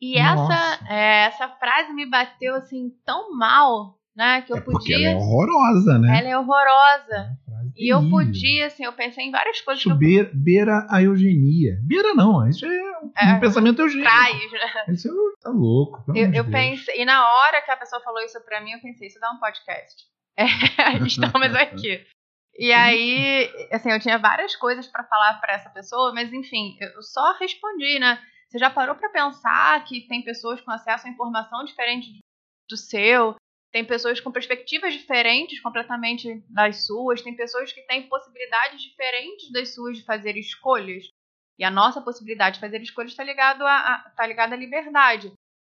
E essa, é, essa frase me bateu assim tão mal, né? Que eu é podia. Porque ela é horrorosa, né? Ela é horrorosa. É e eu podia, assim, eu pensei em várias coisas. Isso beira, eu... beira a eugenia. Beira não, isso é um, é, pensamento eugênico. Traz, né? Isso tá louco. Eu, eu pensei, e na hora que a pessoa falou isso pra mim, eu pensei, isso dá um podcast. <laughs> É, estamos aqui. E aí, assim, eu tinha várias coisas para falar para essa pessoa, mas enfim, eu só respondi, né? Você já parou para pensar que tem pessoas com acesso a informação diferente do seu? Tem pessoas com perspectivas diferentes completamente das suas, tem pessoas que têm possibilidades diferentes das suas de fazer escolhas. E a nossa possibilidade de fazer escolhas está ligada a, tá ligada à liberdade.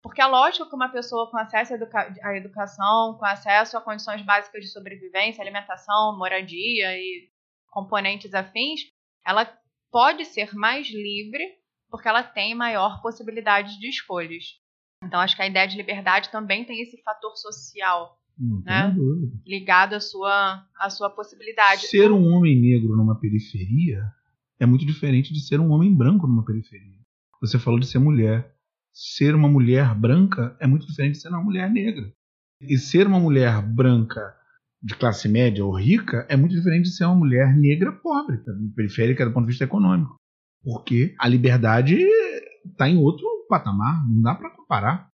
Porque é lógico que uma pessoa com acesso à, educa à educação, com acesso a condições básicas de sobrevivência, alimentação, moradia e componentes afins, ela pode ser mais livre porque ela tem maior possibilidade de escolhas. Então, acho que a ideia de liberdade também tem esse fator social, né? Ligado à sua, à sua possibilidade. Ser um homem negro numa periferia é muito diferente de ser um homem branco numa periferia. Você falou de ser mulher. Ser uma mulher branca é muito diferente de ser uma mulher negra. E ser uma mulher branca de classe média ou rica é muito diferente de ser uma mulher negra pobre, periférica do ponto de vista econômico. Porque a liberdade está em outro patamar, não dá para comparar.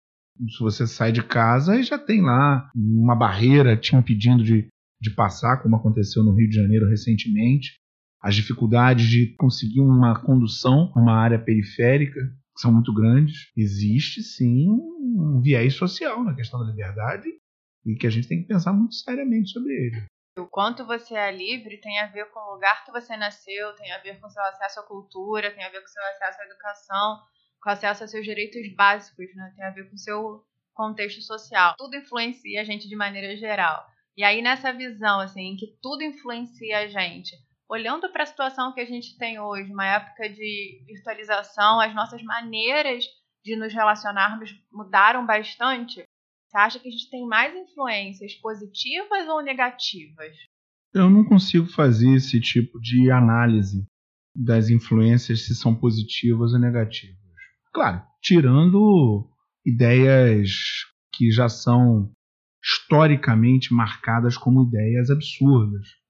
Se você sai de casa e já tem lá uma barreira te impedindo de, de passar, como aconteceu no Rio de Janeiro recentemente, as dificuldades de conseguir uma condução numa área periférica são muito grandes. Existe sim um viés social na questão da liberdade e que a gente tem que pensar muito seriamente sobre ele. O quanto você é livre tem a ver com o lugar que você nasceu, tem a ver com seu acesso à cultura, tem a ver com seu acesso à educação, com acesso aos seus direitos básicos, né? tem a ver com seu contexto social. Tudo influencia a gente de maneira geral. E aí, nessa visão, assim, em que tudo influencia a gente, olhando para a situação que a gente tem hoje, uma época de virtualização, as nossas maneiras de nos relacionarmos mudaram bastante. Você acha que a gente tem mais influências positivas ou negativas? Eu não consigo fazer esse tipo de análise das influências se são positivas ou negativas. Claro, tirando ideias que já são historicamente marcadas como ideias absurdas,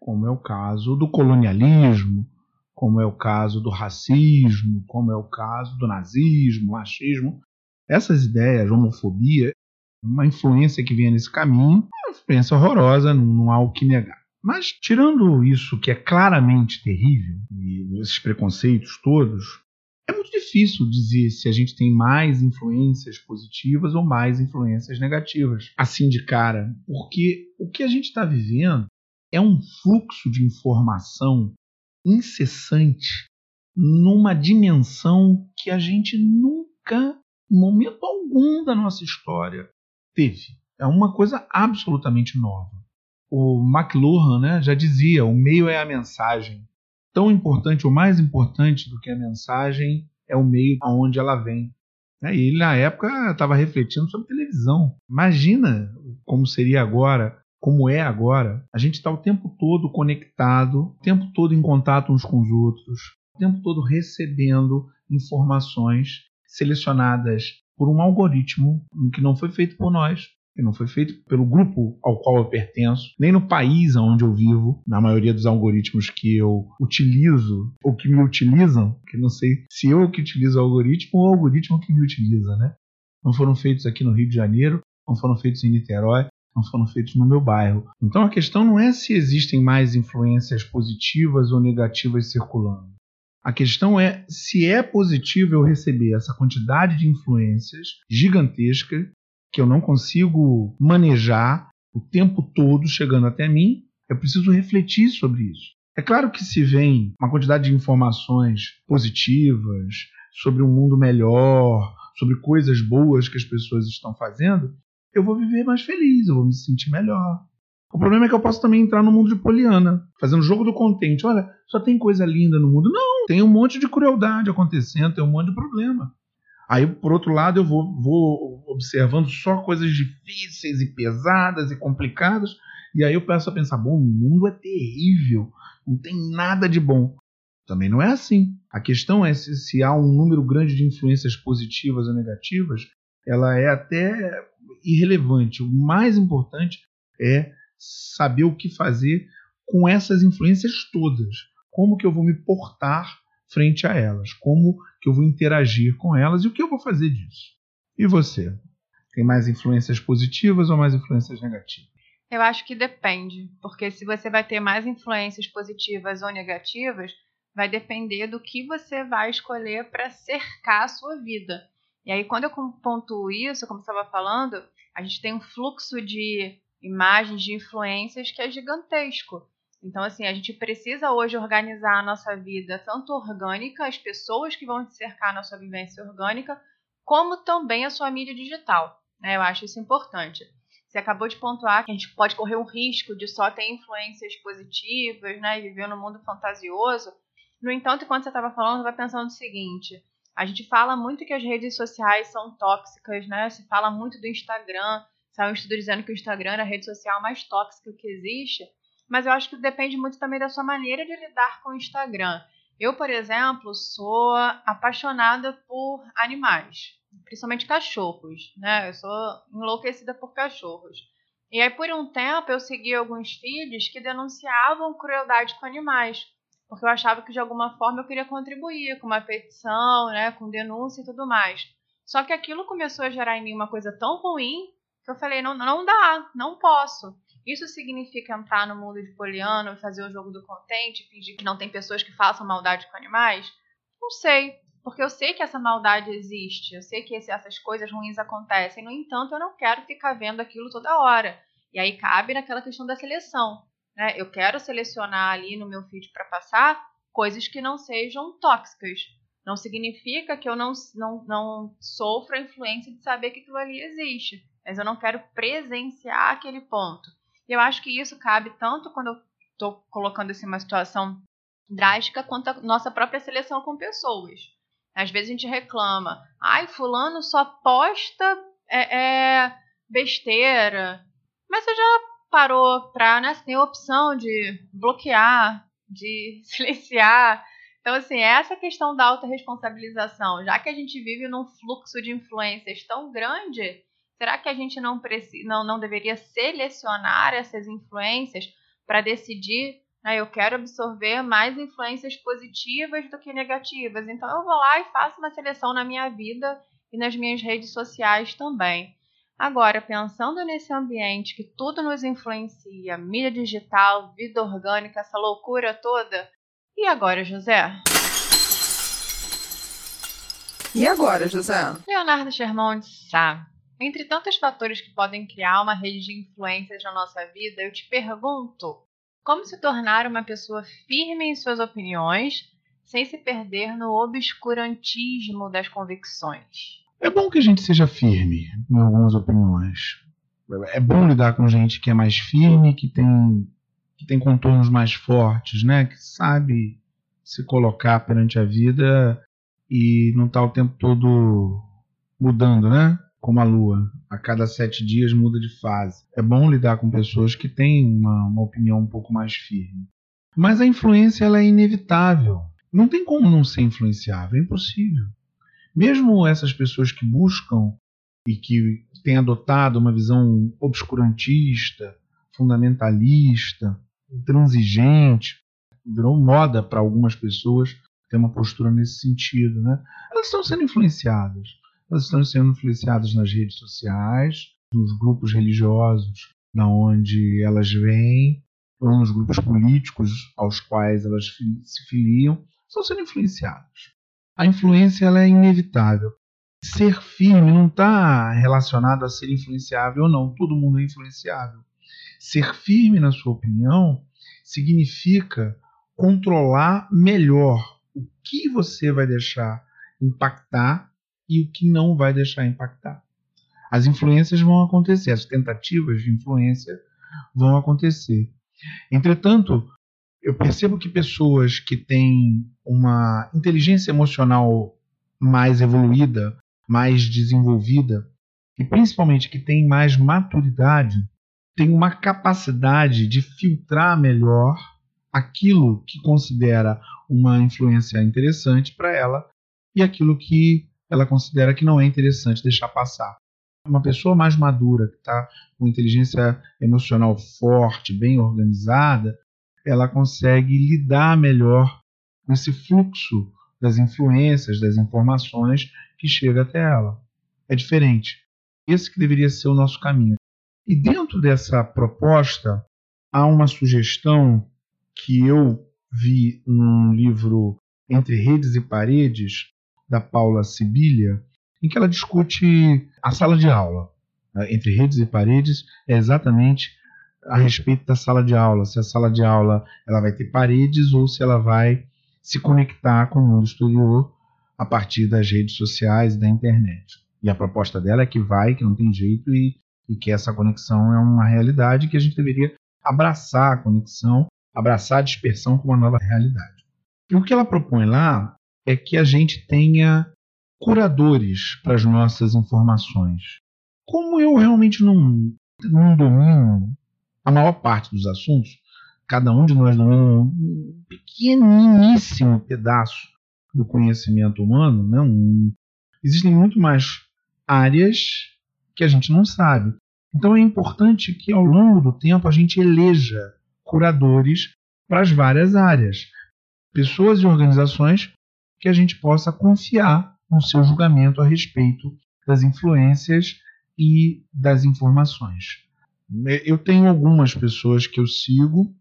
como é o caso do colonialismo, como é o caso do racismo, como é o caso do nazismo, machismo. Essas ideias, homofobia, uma influência que vinha nesse caminho, é uma influência horrorosa, não, não há o que negar. Mas, tirando isso que é claramente terrível, e esses preconceitos todos, é muito difícil dizer se a gente tem mais influências positivas ou mais influências negativas, assim de cara, porque o que a gente está vivendo é um fluxo de informação incessante numa dimensão que a gente nunca, em momento algum da nossa história, teve. É uma coisa absolutamente nova. O McLuhan né, já dizia: o meio é a mensagem. Tão importante ou mais importante do que a mensagem é o meio aonde ela vem. E ele, na época, estava refletindo sobre televisão. Imagina como seria agora, como é agora. A gente está o tempo todo conectado, o tempo todo em contato uns com os outros, o tempo todo recebendo informações selecionadas por um algoritmo que não foi feito por nós, que não foi feito pelo grupo ao qual eu pertenço, nem no país onde eu vivo, na maioria dos algoritmos que eu utilizo ou que me utilizam, que não sei se eu que utilizo o algoritmo ou o algoritmo que me utiliza, né? Não foram feitos aqui no Rio de Janeiro, não foram feitos em Niterói, não foram feitos no meu bairro. Então a questão não é se existem mais influências positivas ou negativas circulando. A questão é se é possível eu receber essa quantidade de influências gigantesca que eu não consigo manejar o tempo todo chegando até mim. Eu preciso refletir sobre isso. É claro que se vem uma quantidade de informações positivas sobre um mundo melhor, sobre coisas boas que as pessoas estão fazendo, eu vou viver mais feliz, eu vou me sentir melhor. O problema é que eu posso também entrar no mundo de Poliana, fazendo jogo do contente. Olha, só tem coisa linda no mundo. Não, tem um monte de crueldade acontecendo, tem um monte de problema. Aí, por outro lado, eu vou, vou observando só coisas difíceis e pesadas e complicadas. E aí eu peço a pensar: bom, o mundo é terrível, não tem nada de bom. Também não é assim. A questão é se, se há um número grande de influências positivas ou negativas, ela é até irrelevante. O mais importante é saber o que fazer com essas influências todas. Como que eu vou me portar frente a elas? Como que eu vou interagir com elas e o que eu vou fazer disso? E você? Tem mais influências positivas ou mais influências negativas? Eu acho que depende, porque se você vai ter mais influências positivas ou negativas, vai depender do que você vai escolher para cercar a sua vida. E aí, quando eu pontuo isso, como estava falando, a gente tem um fluxo de imagens, de influências que é gigantesco. Então, assim, a gente precisa hoje organizar a nossa vida, tanto orgânica, as pessoas que vão cercar a nossa vivência orgânica, como também a sua mídia digital. Né? Eu acho isso importante. Você acabou de pontuar que a gente pode correr o risco de só ter influências positivas, né, viver no mundo fantasioso. No entanto, enquanto você estava falando, eu estava pensando o seguinte: a gente fala muito que as redes sociais são tóxicas, né? Se fala muito do Instagram, Saiu um estudo dizendo que o Instagram é a rede social mais tóxica que existe, mas eu acho que depende muito também da sua maneira de lidar com o Instagram. Eu, por exemplo, sou apaixonada por animais, principalmente cachorros, né? Eu sou enlouquecida por cachorros. E aí, por um tempo, eu segui alguns feeds que denunciavam crueldade com animais, porque eu achava que de alguma forma eu queria contribuir com uma petição, né, com denúncia e tudo mais. Só que aquilo começou a gerar em mim uma coisa tão ruim que eu falei, não, não dá, não posso. Isso significa entrar no mundo de poliano, fazer o jogo do contente, fingir que não tem pessoas que façam maldade com animais? Não sei, porque eu sei que essa maldade existe, eu sei que essas coisas ruins acontecem, no entanto, eu não quero ficar vendo aquilo toda hora. E aí cabe naquela questão da seleção. Né? Eu quero selecionar ali no meu feed para passar coisas que não sejam tóxicas. Não significa que eu não, não, não sofro a influência de saber que aquilo ali existe mas eu não quero presenciar aquele ponto. E eu acho que isso cabe tanto quando eu estou colocando assim uma situação drástica quanto a nossa própria seleção com pessoas. Às vezes a gente reclama, ai, fulano só posta é, é besteira. Mas você já parou para, né? Você tem a opção de bloquear, de <laughs> silenciar. Então, assim, essa questão da autorresponsabilização, já que a gente vive num fluxo de influências tão grande, Será que a gente não, precisa, não, não deveria selecionar essas influências para decidir? Né, eu quero absorver mais influências positivas do que negativas. Então eu vou lá e faço uma seleção na minha vida e nas minhas redes sociais também. Agora, pensando nesse ambiente que tudo nos influencia, mídia digital, vida orgânica, essa loucura toda, e agora, José? E agora, José? Leonardo Sherman sabe entre tantos fatores que podem criar uma rede de influências na nossa vida, eu te pergunto: como se tornar uma pessoa firme em suas opiniões sem se perder no obscurantismo das convicções? É bom que a gente seja firme em algumas opiniões. É bom lidar com gente que é mais firme, que tem, que tem contornos mais fortes, né? Que sabe se colocar perante a vida e não tá o tempo todo mudando, né? como a Lua. A cada sete dias muda de fase. É bom lidar com pessoas que têm uma, uma opinião um pouco mais firme. Mas a influência ela é inevitável. Não tem como não ser influenciável, é impossível. Mesmo essas pessoas que buscam e que têm adotado uma visão obscurantista, fundamentalista, intransigente, virou moda para algumas pessoas ter uma postura nesse sentido, né? Elas estão sendo influenciadas elas estão sendo influenciadas nas redes sociais, nos grupos religiosos na onde elas vêm, ou nos grupos políticos aos quais elas se filiam, estão sendo influenciadas. A influência ela é inevitável. Ser firme não está relacionado a ser influenciável ou não. Todo mundo é influenciável. Ser firme na sua opinião significa controlar melhor o que você vai deixar impactar e o que não vai deixar impactar. As influências vão acontecer, as tentativas de influência vão acontecer. Entretanto, eu percebo que pessoas que têm uma inteligência emocional mais evoluída, mais desenvolvida, e principalmente que têm mais maturidade, têm uma capacidade de filtrar melhor aquilo que considera uma influência interessante para ela e aquilo que ela considera que não é interessante deixar passar. Uma pessoa mais madura, que está com inteligência emocional forte, bem organizada, ela consegue lidar melhor com esse fluxo das influências, das informações que chega até ela. É diferente. Esse que deveria ser o nosso caminho. E dentro dessa proposta, há uma sugestão que eu vi num livro Entre Redes e Paredes, da Paula Sibilia, em que ela discute a sala de aula. Entre Redes e Paredes é exatamente a respeito da sala de aula, se a sala de aula ela vai ter paredes ou se ela vai se conectar com o mundo exterior a partir das redes sociais e da internet. E a proposta dela é que vai, que não tem jeito e, e que essa conexão é uma realidade que a gente deveria abraçar a conexão, abraçar a dispersão como uma nova realidade. E o que ela propõe lá é que a gente tenha curadores para as nossas informações. Como eu realmente não, não domino a maior parte dos assuntos, cada um de nós domina um pequeniníssimo pedaço do conhecimento humano, né? Um, existem muito mais áreas que a gente não sabe. Então é importante que ao longo do tempo a gente eleja curadores para as várias áreas, pessoas e organizações que a gente possa confiar no seu julgamento a respeito das influências e das informações. Eu tenho algumas pessoas que eu sigo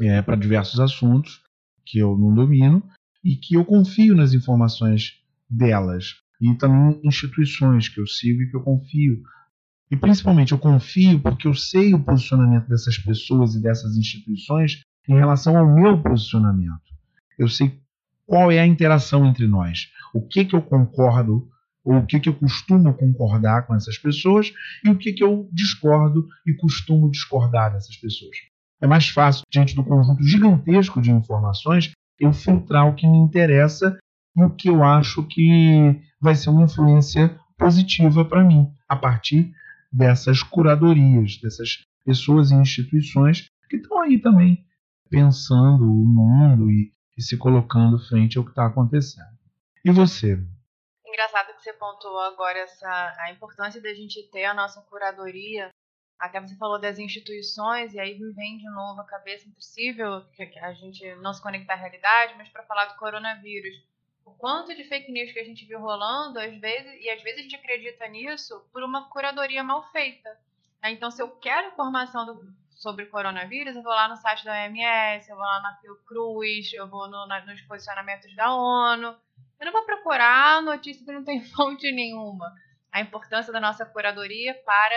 é, para diversos assuntos que eu não domino e que eu confio nas informações delas e também instituições que eu sigo e que eu confio. E principalmente eu confio porque eu sei o posicionamento dessas pessoas e dessas instituições em relação ao meu posicionamento. Eu sei qual é a interação entre nós, o que que eu concordo ou o que, que eu costumo concordar com essas pessoas e o que, que eu discordo e costumo discordar dessas pessoas. É mais fácil, diante do conjunto gigantesco de informações, eu filtrar o que me interessa e o que eu acho que vai ser uma influência positiva para mim, a partir dessas curadorias, dessas pessoas e instituições que estão aí também pensando o mundo e, e se colocando frente ao que está acontecendo. E você? Engraçado que você pontuou agora essa, a importância da gente ter a nossa curadoria. Até você falou das instituições, e aí me vem de novo a cabeça impossível que a gente não se conectar à realidade, mas para falar do coronavírus. O quanto de fake news que a gente viu rolando, às vezes, e às vezes a gente acredita nisso por uma curadoria mal feita. Então, se eu quero informação do, sobre coronavírus, eu vou lá no site da OMS, eu vou lá na Fiocruz, eu vou no, na, nos posicionamentos da ONU eu não vou procurar notícia que não tem <laughs> fonte nenhuma. A importância da nossa curadoria para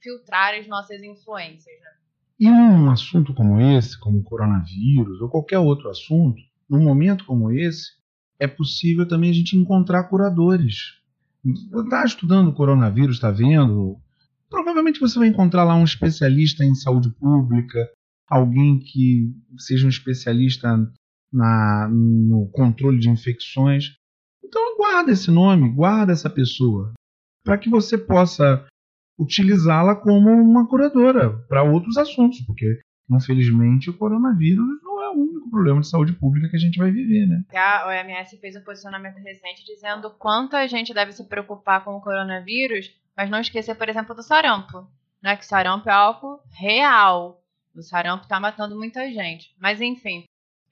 filtrar as nossas influências. Né? E um assunto como esse, como o coronavírus ou qualquer outro assunto, num momento como esse, é possível também a gente encontrar curadores. Está estudando o coronavírus, está vendo? Provavelmente você vai encontrar lá um especialista em saúde pública, alguém que seja um especialista na, no controle de infecções. Então guarda esse nome, guarda essa pessoa, para que você possa utilizá-la como uma curadora para outros assuntos, porque infelizmente o coronavírus não é o único problema de saúde pública que a gente vai viver, né? A OMS fez um posicionamento recente dizendo quanto a gente deve se preocupar com o coronavírus, mas não esquecer, por exemplo, do sarampo, né? Que sarampo é algo real. O sarampo está matando muita gente. Mas enfim,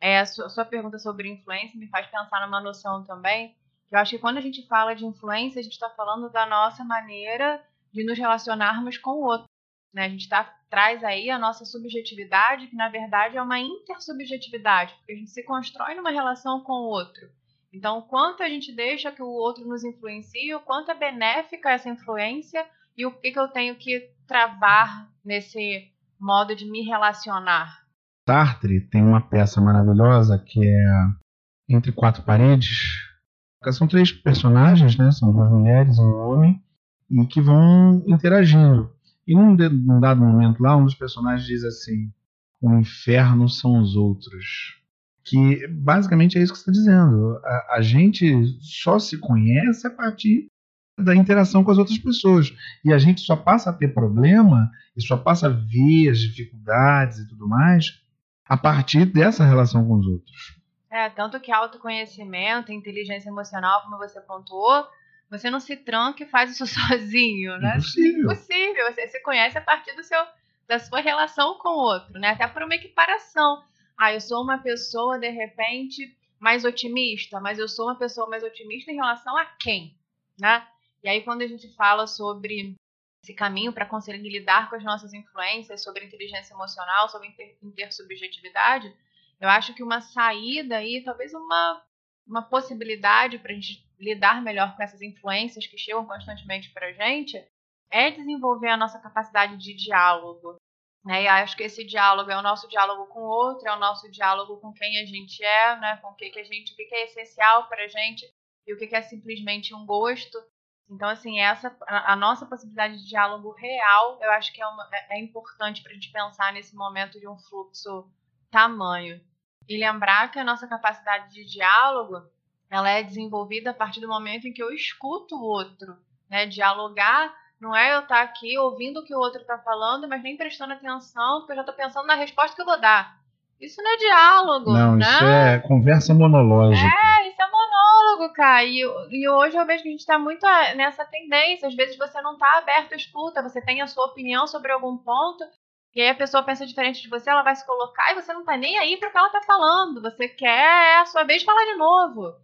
é, a sua, a sua pergunta sobre influência me faz pensar numa noção também, que eu acho que quando a gente fala de influência, a gente está falando da nossa maneira de nos relacionarmos com o outro. Né? A gente tá, traz aí a nossa subjetividade, que na verdade é uma intersubjetividade, porque a gente se constrói numa relação com o outro. Então, quanto a gente deixa que o outro nos influencie, o quanto é benéfica essa influência e o que, que eu tenho que travar nesse modo de me relacionar Sartre tem uma peça maravilhosa que é Entre Quatro Paredes. São três personagens, né? São duas mulheres e um homem, e que vão interagindo. E num, dado momento lá, um dos personagens diz assim: o inferno são os outros. Que basicamente é isso que você está dizendo. A, a gente só se conhece a partir da interação com as outras pessoas. E a gente só passa a ter problema e só passa a ver as dificuldades e tudo mais a partir dessa relação com os outros. É, tanto que autoconhecimento, inteligência emocional, como você pontuou, você não se tranca e faz isso <laughs> sozinho, né? Impossível. Impossível. Você se conhece a partir do seu, da sua relação com o outro, né? Até por uma equiparação. Ah, eu sou uma pessoa, de repente, mais otimista, mas eu sou uma pessoa mais otimista em relação a quem, né? E aí, quando a gente fala sobre esse caminho para conseguir lidar com as nossas influências, sobre inteligência emocional, sobre inter intersubjetividade, eu acho que uma saída aí, talvez uma, uma possibilidade para a gente lidar melhor com essas influências que chegam constantemente para a gente, é desenvolver a nossa capacidade de diálogo. Né? E acho que esse diálogo é o nosso diálogo com o outro, é o nosso diálogo com quem a gente é, né? com o que, que a gente, o que, que é essencial para a gente e o que, que é simplesmente um gosto. Então, assim, essa a, a, nossa possibilidade de diálogo real, eu acho que é, uma, é, é importante para a gente pensar nesse momento de um fluxo tamanho. E lembrar que a nossa capacidade de diálogo, ela é desenvolvida a partir do momento em que eu escuto o outro. Né? Dialogar não é eu estar aqui ouvindo o que o outro está falando, mas nem prestando atenção, porque eu já estou pensando na resposta que eu vou dar. Isso não é diálogo, não, né? isso é conversa monológica. É, isso é monólogo, cara. E, e hoje eu vejo que a gente está muito é, nessa tendência. Às vezes você não está aberto à escuta, você tem a sua opinião sobre algum ponto, e aí a pessoa pensa diferente de você, ela vai se colocar e você não tá nem aí para o que ela tá falando. Você quer é a sua vez falar de novo.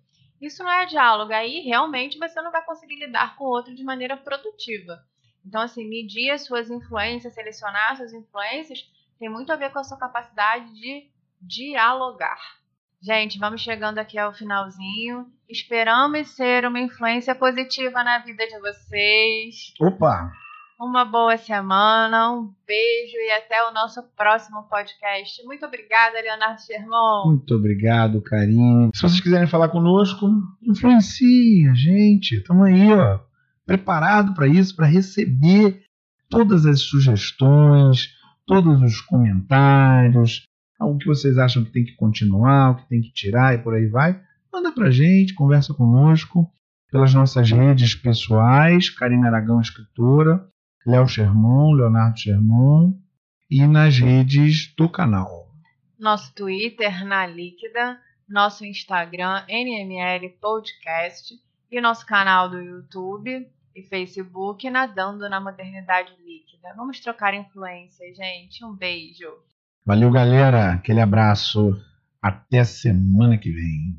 Isso não é diálogo. Aí realmente você não vai conseguir lidar com o outro de maneira produtiva. Então, assim, medir as suas influências, selecionar as suas influências, tem muito a ver com a sua capacidade de dialogar. Gente, vamos chegando aqui ao finalzinho. Esperamos ser uma influência positiva na vida de vocês. Opa! Uma boa semana, um beijo e até o nosso próximo podcast. Muito obrigada, Leonardo Sherman. Muito obrigado, Karine. Se vocês quiserem falar conosco, influencie a gente. Estamos aí, ó, preparado para isso, para receber todas as sugestões, todos os comentários, o que vocês acham que tem que continuar, o que tem que tirar e por aí vai. Manda para a gente, conversa conosco pelas nossas redes pessoais, Karina Aragão Escritora, Léo Sherman, Leonardo Sherman e nas redes do canal. Nosso Twitter na Líquida, nosso Instagram NML Podcast e nosso canal do YouTube e Facebook Nadando na Modernidade Líquida. Vamos trocar influência, gente. Um beijo. Valeu, galera. Aquele abraço. Até semana que vem.